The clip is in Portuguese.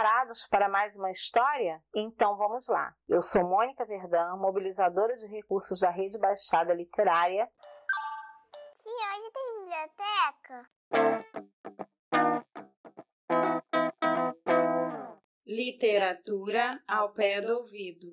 Preparados para mais uma história? Então vamos lá. Eu sou Mônica Verdão, mobilizadora de recursos da Rede Baixada Literária. Tia, hoje tem biblioteca? Literatura ao pé do ouvido.